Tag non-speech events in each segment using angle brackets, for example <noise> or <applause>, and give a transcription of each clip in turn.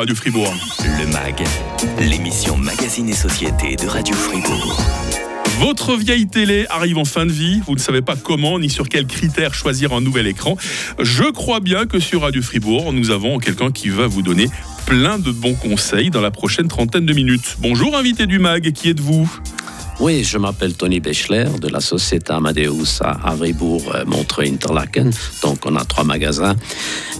Radio Fribourg. Le MAG, l'émission Magazine et Société de Radio Fribourg. Votre vieille télé arrive en fin de vie. Vous ne savez pas comment ni sur quels critères choisir un nouvel écran. Je crois bien que sur Radio Fribourg, nous avons quelqu'un qui va vous donner plein de bons conseils dans la prochaine trentaine de minutes. Bonjour invité du MAG, qui êtes-vous? Oui, je m'appelle Tony Bechler de la société Amadeus à Avribourg, euh, Montreux, Interlaken. Donc, on a trois magasins.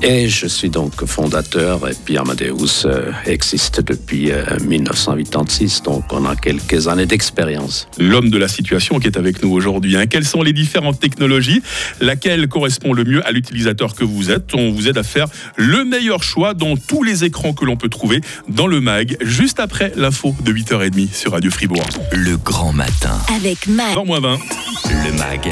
Et je suis donc fondateur. Et puis, Amadeus euh, existe depuis 1986. Euh, donc, on a quelques années d'expérience. L'homme de la situation qui est avec nous aujourd'hui. Hein. Quelles sont les différentes technologies? Laquelle correspond le mieux à l'utilisateur que vous êtes? On vous aide à faire le meilleur choix dans tous les écrans que l'on peut trouver dans le MAG, juste après l'info de 8h30 sur Radio Fribourg. Le grand matin. Avec MAG. Le MAG,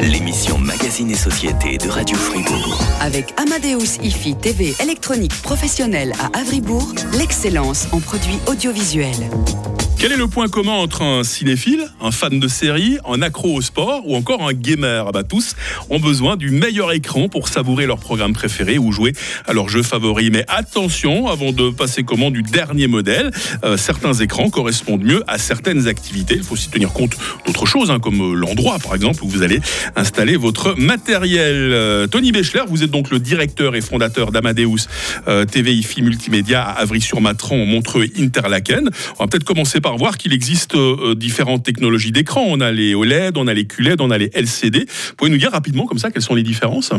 l'émission Magazine et Société de Radio Fribourg. Avec Amadeus IFI TV électronique professionnelle à Avribourg, l'excellence en produits audiovisuels. Quel est le point commun entre un cinéphile, un fan de série, un accro au sport ou encore un gamer? Ah bah, Tous ont besoin du meilleur écran pour savourer leur programme préféré ou jouer à leur jeu favori. Mais attention, avant de passer commande du dernier modèle, euh, certains écrans correspondent mieux à certaines activités. Il faut aussi tenir compte d'autres choses, hein, comme euh, l'endroit par exemple où vous allez installer votre matériel. Euh, Tony Bechler, vous êtes donc le directeur et fondateur d'Amadeus TV IFI Multimédia à Avry-sur-Matran, Montreux, Interlaken. On va peut-être commencer par voir qu'il existe euh, différentes technologies d'écran. On a les OLED, on a les QLED, on a les LCD. Vous pouvez nous dire rapidement comme ça quelles sont les différences?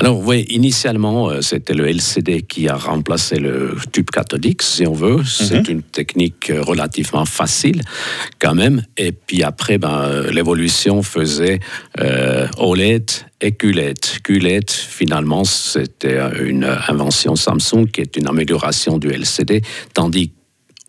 Alors oui, initialement euh, c'était le LCD qui a remplacé le tube cathodique, si on veut. C'est mhm. une technique euh, relativement facile même. Et puis après, ben, l'évolution faisait OLED et QLED. QLED, finalement, c'était une invention Samsung qui est une amélioration du LCD, tandis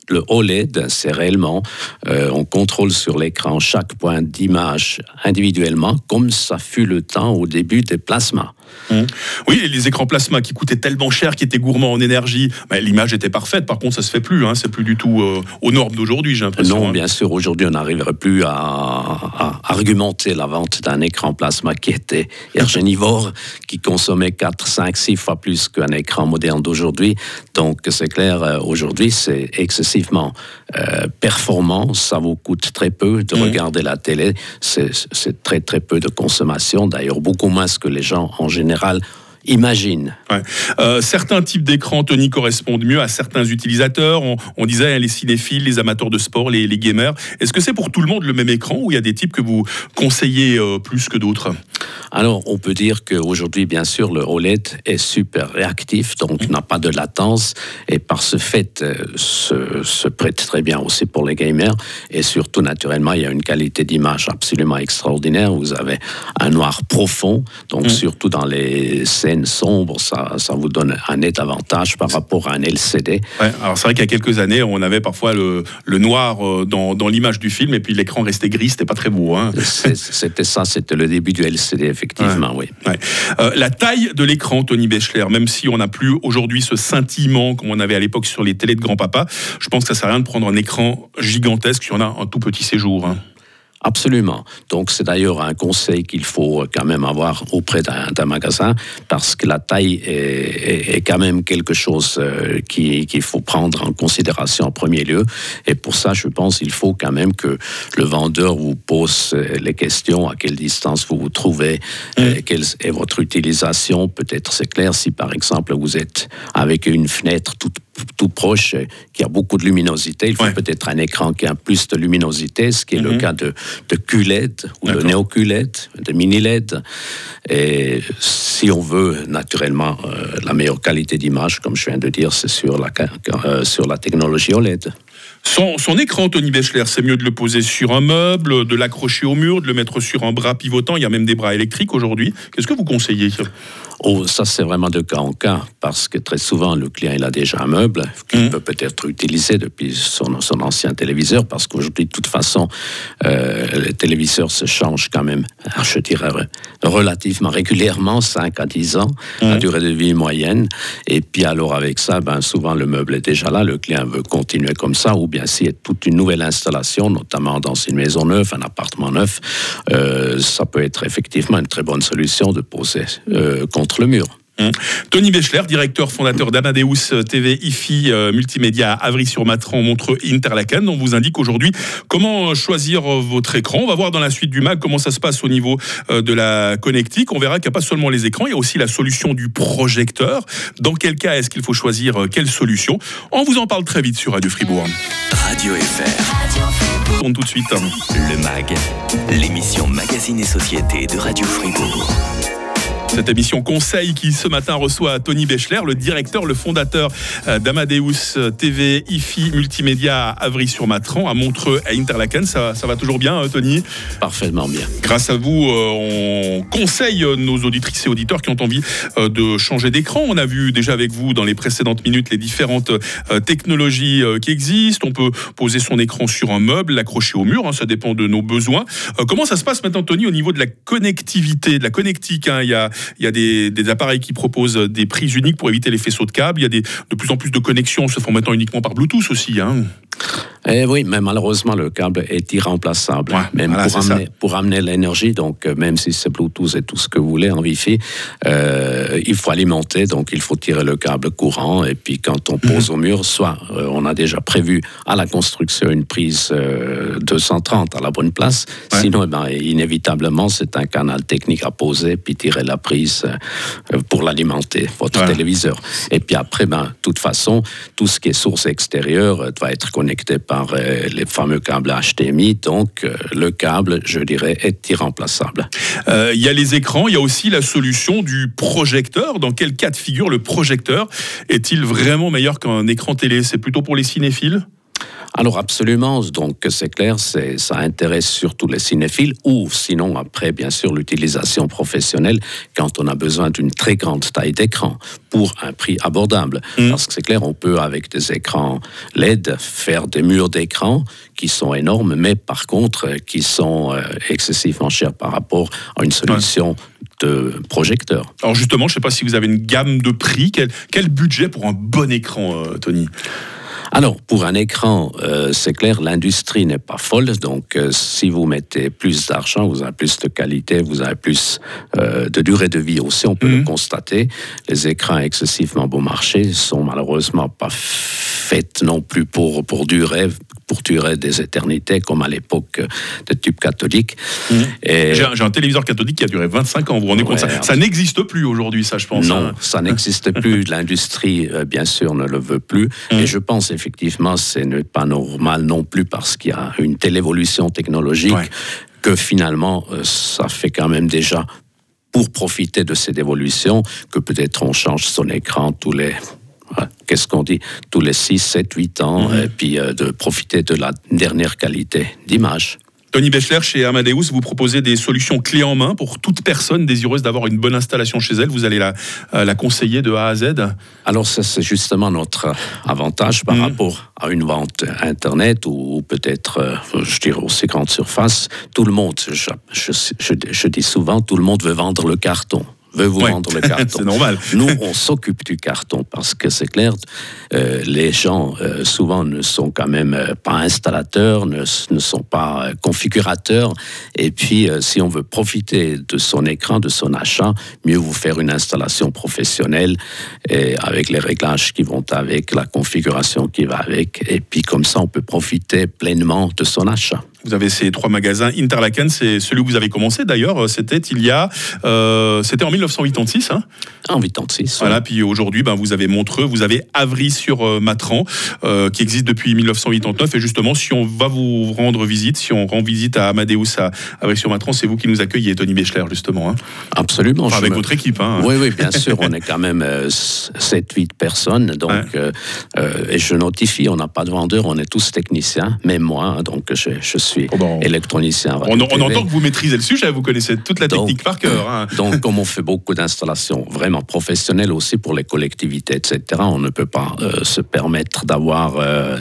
le OLED, c'est réellement, euh, on contrôle sur l'écran chaque point d'image individuellement, comme ça fut le temps au début des plasmas. Mmh. Oui, les écrans plasma qui coûtaient tellement cher, qui étaient gourmands en énergie, bah, l'image était parfaite. Par contre, ça se fait plus. Hein. C'est plus du tout euh, aux normes d'aujourd'hui, j'ai l'impression. Non, hein. bien sûr. Aujourd'hui, on n'arriverait plus à, argumenter la vente d'un écran plasma qui était <laughs> ergénivore, qui consommait 4, 5, 6 fois plus qu'un écran moderne d'aujourd'hui. Donc, c'est clair, euh, aujourd'hui, c'est excessivement euh, performant. Ça vous coûte très peu de mmh. regarder la télé. C'est très, très peu de consommation. D'ailleurs, beaucoup moins que les gens en général imagine. Euh, certains types d'écrans, Tony, correspondent mieux à certains utilisateurs. On, disait hein, les cinéphiles, les amateurs de sport, les, gamers. Est-ce que c'est pour tout le monde le même écran ou il y a des types que vous conseillez euh, plus que d'autres? Alors, on peut dire qu'aujourd'hui, bien sûr, le OLED est super réactif, donc n'a pas de latence et par ce fait euh, se, prête très bien aussi pour les gamers. Et surtout, naturellement, il y a une qualité d'image absolument extraordinaire. Vous avez un noir profond, donc mmh. surtout dans les sombre, ça, ça vous donne un net avantage par rapport à un LCD. alors c'est vrai qu'il y a quelques années, on avait parfois le, le noir euh, dans, dans l'image du film et puis l'écran restait gris, c'était pas très beau. Hein. C'était ça, c'était le début du LCD, effectivement, oui. Euh, la taille de l'écran, Tony Bechler, même si on n'a plus aujourd'hui ce scintillement comme on avait à l'époque sur les télés de grand-papa, je pense que ça sert à rien de prendre un écran gigantesque si on a un tout petit séjour. Hein. Absolument. Donc c'est d'ailleurs un conseil qu'il faut quand même avoir auprès d'un magasin parce que la taille est, est, quand même quelque chose euh, qu'il faut prendre en considération en premier lieu. Et pour ça, je pense qu'il faut quand même que le vendeur vous pose euh, les questions, à quelle distance vous vous trouvez, euh, mm. quelle est votre utilisation. Peut-être c'est clair si par exemple vous êtes avec une fenêtre toute tout proche, qui a beaucoup de luminosité. Il faut peut-être un écran qui a plus de luminosité, ce qui est le mhm. cas de, de QLED ou de NeoQLED, de mini-LED. Et si on veut naturellement euh, la meilleure qualité d'image, comme je viens de dire, c'est sur la, euh, sur la technologie OLED. Son, son, écran, Tony Bechler, c'est mieux de le poser sur un meuble, de l'accrocher au mur, de le mettre sur un bras pivotant. Il y a même des bras électriques aujourd'hui. Qu'est-ce que vous conseillez? Oh, ça c'est vraiment de cas en cas, parce que très souvent le client il a déjà un meuble qu'il mmh. peut peut-être utiliser depuis son, son, ancien téléviseur, parce qu'aujourd'hui de toute façon euh, les téléviseurs se changent quand même, je dirais relativement régulièrement, 5 à 10 ans, la mmh. durée de vie moyenne, et puis alors avec ça, ben, souvent le meuble est déjà là, le client veut continuer comme ça, ou bien s'il y a toute une nouvelle installation, notamment dans une maison neuve, un appartement neuf, euh, ça peut être effectivement une très bonne solution de poser euh, le mur. Hum. Tony Béchler, directeur fondateur d'Amadeus TV IFI euh, Multimédia à Avry-sur-Matran, Montreux, Interlaken. On vous indique aujourd'hui comment choisir votre écran. On va voir dans la suite du Mac comment ça se passe au niveau euh, de la connectique. On verra qu'il n'y a pas seulement les écrans, il y a aussi la solution du projecteur. Dans quel cas est-ce qu'il faut choisir euh, quelle solution? On vous en parle très vite sur Radio Fribourg. Radio FR. On tout de suite. Le MAG, l'émission Magazine et Société de Radio Fribourg. Cette émission Conseil qui ce matin reçoit Tony Bechler, le directeur, le fondateur euh, d'Amadeus TV, IFI Multimédia à Avry-sur-Matran, à Montreux, à Interlaken. Ça, ça va toujours bien, euh, Tony? Parfaitement bien. Grâce à vous, euh, on conseille nos auditrices et auditeurs qui ont envie de changer d'écran. On a vu déjà avec vous dans les précédentes minutes les différentes technologies qui existent. On peut poser son écran sur un meuble, l'accrocher au mur, hein, ça dépend de nos besoins. Comment ça se passe maintenant, Tony, au niveau de la connectivité, de la connectique hein? Il y a il y a des, appareils qui proposent des prises uniques pour éviter les faisceaux de câbles. Il y a de plus en plus de connexions se font maintenant uniquement par Bluetooth aussi. Hein. Eh oui, mais malheureusement, le câble est irremplaçable. même pour, amener, pour, amener, l'énergie, donc euh, même si c'est Bluetooth et tout ce que vous voulez en Wi-Fi, euh, il faut alimenter, donc il faut tirer le câble courant. Et puis quand on pose mhm. au mur, soit euh, on a déjà prévu à la construction une prise 230 à la bonne place, sinon, eh ben, inévitablement, c'est un canal technique à poser, puis tirer la prise pour l'alimenter, votre téléviseur. Et puis après, ben, de toute façon, tout ce qui est source extérieure doit être connecté par euh, les fameux câbles HDMI. Donc, euh, le câble, je dirais, est irremplaçable. Euh, il y a les écrans, il y a aussi la solution du projecteur. Dans quel cas de figure le projecteur est-il vraiment meilleur qu'un écran télé? C'est plutôt pour les cinéphiles? Alors absolument, donc c'est clair, ça intéresse surtout les cinéphiles ou sinon après bien sûr l'utilisation professionnelle quand on a besoin d'une très grande taille d'écran pour un prix abordable. Mm. Parce que c'est clair, on peut avec des écrans LED faire des murs d'écran qui sont énormes, mais par contre qui sont euh, excessivement chers par rapport à une solution de projecteur. Alors justement, je ne sais pas si vous avez une gamme de prix. Quel, quel budget pour un bon écran, euh, Tony? Alors, pour un écran, euh, c'est clair, l'industrie n'est pas folle. Donc, euh, si vous mettez plus d'argent, vous avez plus de qualité, vous avez plus euh, de durée de vie aussi. On peut le mhm. constater. Les écrans excessivement bon marché sont malheureusement pas faits non plus pour, pour durer pour durer des éternités, comme à l'époque des tubes catholiques. Mhm. J'ai un, téléviseur catholique qui a duré 25 ans, vous vous rendez compte? Ça, ça n'existe plus aujourd'hui, ça je pense. Non, hein. ça n'existe <laughs> plus. L'industrie, bien sûr, ne le veut plus. Mhm. Et je pense effectivement, ce n'est pas normal non plus parce qu'il y a une telle évolution technologique que finalement, euh, ça fait quand même déjà pour profiter de cette évolution que peut-être on change son écran tous les qu'est-ce qu'on dit, tous les 6, 7, 8 ans, mhm. et puis euh, de profiter de la dernière qualité d'image. Tony Bechler, chez Amadeus, vous proposez des solutions clés en main pour toute personne désireuse d'avoir une bonne installation chez elle. Vous allez la, euh, la conseiller de A à Z Alors, ça, c'est justement notre avantage par mm. rapport à une vente Internet ou, peut-être, euh, je dirais, aussi grande surface. Tout le monde, je, je dis souvent, tout le monde veut vendre le carton veut vous vendre le <laughs> carton. c'est normal. Nous, on s'occupe du carton parce que c'est clair, euh, les gens euh, souvent ne sont quand même euh, pas installateurs, ne, ne sont pas configurateurs. Et puis, si on veut profiter de son écran, de son achat, mieux vous faire une installation professionnelle et avec les réglages qui vont avec, la configuration qui va avec. Et puis, comme ça, on peut profiter pleinement de son achat. Vous avez ces trois magasins. Interlaken, c'est celui où vous avez commencé d'ailleurs. C'était il y a, euh, c'était en 1986. Hein en 86. Voilà. Puis aujourd'hui, ben, vous avez Montreux, vous avez Avry sur euh, Matran, euh, qui existe depuis 1989. Et justement, si on va vous rendre visite, si on rend visite à Amadeus à Avry sur Matran, c'est vous qui nous accueillez, Tony Béchler, justement. Hein Absolument. avec votre équipe. Hein. Oui, oui, bien sûr. on est quand même 7-8 personnes. Donc, et je notifie, on n'a pas de vendeur, on est tous techniciens, même moi. Hein, donc, je, je suis électronicien. On, entend que vous maîtrisez le sujet, vous connaissez toute la technique par cœur. Hein. <laughs> Donc, comme on fait beaucoup d'installations vraiment professionnelles aussi pour les collectivités, etc., on ne peut pas euh, se permettre d'avoir euh,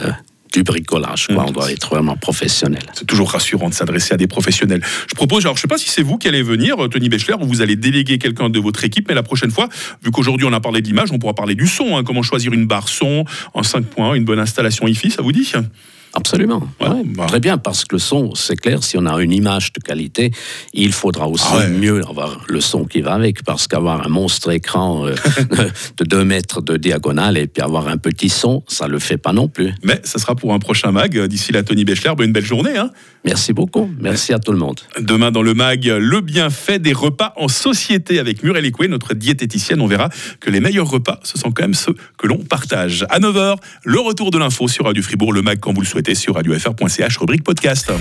du bricolage. Quoi. On doit être vraiment professionnel. C'est toujours rassurant de s'adresser à des professionnels. Je propose, alors je ne sais pas si c'est vous qui allez venir, Tony Bechler, ou vous allez déléguer quelqu'un de votre équipe, mais la prochaine fois, vu qu'aujourd'hui on a parlé d'image, on pourra parler du son. Hein. comment choisir une barre son en 5 points, une bonne installation IFI, ça vous dit? Absolument. Ouais, Ouais, bah. Très bien, parce que le son, c'est clair, si on a une image de qualité, il faudra aussi Ah ouais. mieux avoir le son qui va avec, parce qu'avoir un monstre écran euh, <laughs> <laughs> de 2 mètres de diagonale et puis avoir un petit son, ça le fait pas non plus. Mais ça sera pour un prochain mag. D'ici là, Tony Bechler, bah, une belle journée. hein. Merci beaucoup. Merci à tout le monde. Demain dans le mag, le bienfait des repas en société avec Muriel Écoué, notre diététicienne. On verra que les meilleurs repas, ce sont quand même ceux que l'on partage. À 9h, le retour de l'info sur Radio Fribourg, le mag quand vous le souhaitez sur radiofr.ch, rubrique podcast.